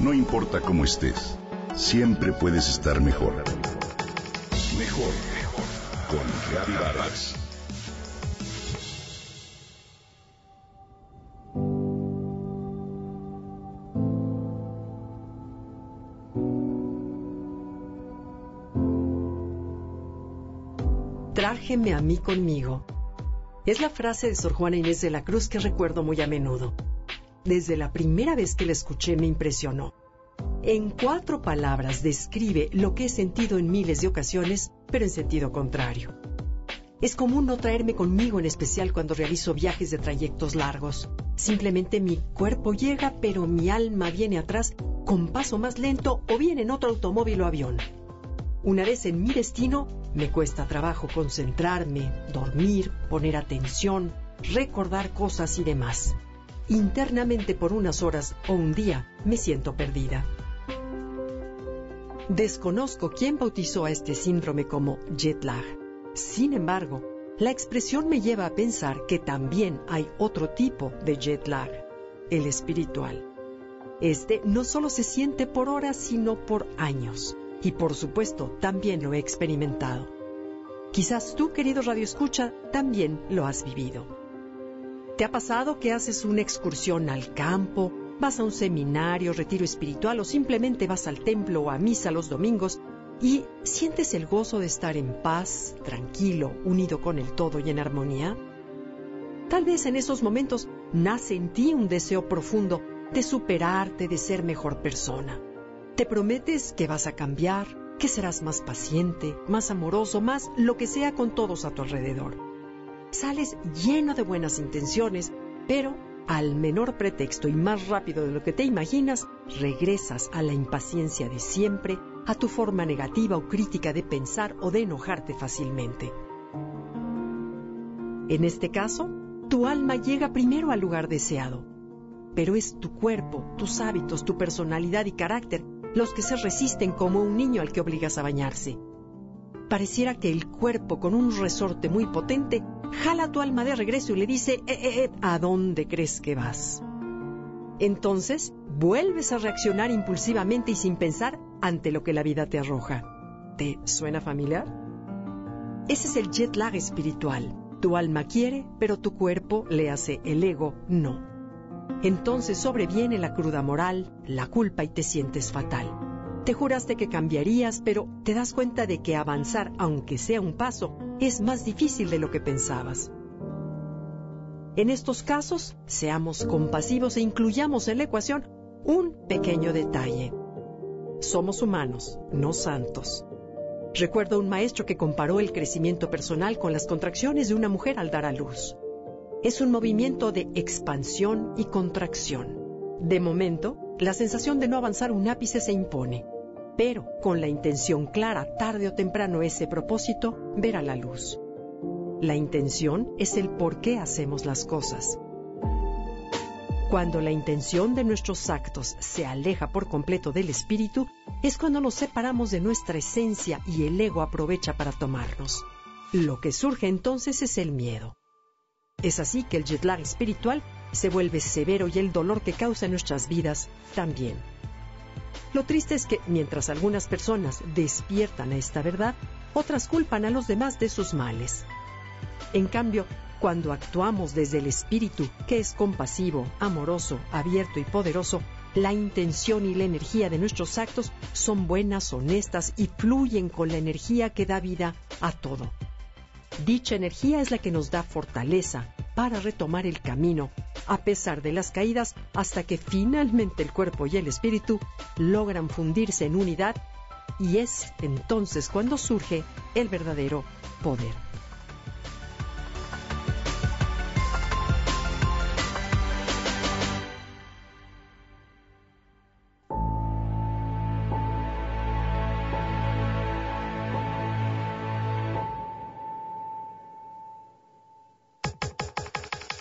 No importa cómo estés, siempre puedes estar mejor. Mejor, mejor. Con Reavivadas. Trájeme a mí conmigo. Es la frase de Sor Juana Inés de la Cruz que recuerdo muy a menudo. Desde la primera vez que la escuché me impresionó. En cuatro palabras describe lo que he sentido en miles de ocasiones, pero en sentido contrario. Es común no traerme conmigo, en especial cuando realizo viajes de trayectos largos. Simplemente mi cuerpo llega, pero mi alma viene atrás con paso más lento o bien en otro automóvil o avión. Una vez en mi destino, me cuesta trabajo concentrarme, dormir, poner atención, recordar cosas y demás. Internamente por unas horas o un día me siento perdida. Desconozco quién bautizó a este síndrome como jet lag. Sin embargo, la expresión me lleva a pensar que también hay otro tipo de jet lag, el espiritual. Este no solo se siente por horas, sino por años. Y por supuesto, también lo he experimentado. Quizás tú, querido Radio Escucha, también lo has vivido. ¿Te ha pasado que haces una excursión al campo, vas a un seminario, retiro espiritual o simplemente vas al templo o a misa los domingos y sientes el gozo de estar en paz, tranquilo, unido con el todo y en armonía? Tal vez en esos momentos nace en ti un deseo profundo de superarte, de ser mejor persona. Te prometes que vas a cambiar, que serás más paciente, más amoroso, más lo que sea con todos a tu alrededor. Sales lleno de buenas intenciones, pero al menor pretexto y más rápido de lo que te imaginas, regresas a la impaciencia de siempre, a tu forma negativa o crítica de pensar o de enojarte fácilmente. En este caso, tu alma llega primero al lugar deseado, pero es tu cuerpo, tus hábitos, tu personalidad y carácter los que se resisten como un niño al que obligas a bañarse. Pareciera que el cuerpo, con un resorte muy potente, jala tu alma de regreso y le dice, eh, eh, eh, ¿a dónde crees que vas? Entonces, vuelves a reaccionar impulsivamente y sin pensar ante lo que la vida te arroja. ¿Te suena familiar? Ese es el jet lag espiritual. Tu alma quiere, pero tu cuerpo le hace el ego no. Entonces sobreviene la cruda moral, la culpa y te sientes fatal. Te juraste que cambiarías, pero te das cuenta de que avanzar, aunque sea un paso, es más difícil de lo que pensabas. En estos casos, seamos compasivos e incluyamos en la ecuación un pequeño detalle. Somos humanos, no santos. Recuerdo un maestro que comparó el crecimiento personal con las contracciones de una mujer al dar a luz es un movimiento de expansión y contracción. De momento, la sensación de no avanzar un ápice se impone, pero con la intención clara, tarde o temprano ese propósito verá la luz. La intención es el por qué hacemos las cosas. Cuando la intención de nuestros actos se aleja por completo del espíritu, es cuando nos separamos de nuestra esencia y el ego aprovecha para tomarnos. Lo que surge entonces es el miedo. Es así que el jet lag espiritual se vuelve severo y el dolor que causa en nuestras vidas también. Lo triste es que mientras algunas personas despiertan a esta verdad, otras culpan a los demás de sus males. En cambio, cuando actuamos desde el espíritu, que es compasivo, amoroso, abierto y poderoso, la intención y la energía de nuestros actos son buenas, honestas y fluyen con la energía que da vida a todo. Dicha energía es la que nos da fortaleza para retomar el camino, a pesar de las caídas, hasta que finalmente el cuerpo y el espíritu logran fundirse en unidad y es entonces cuando surge el verdadero poder.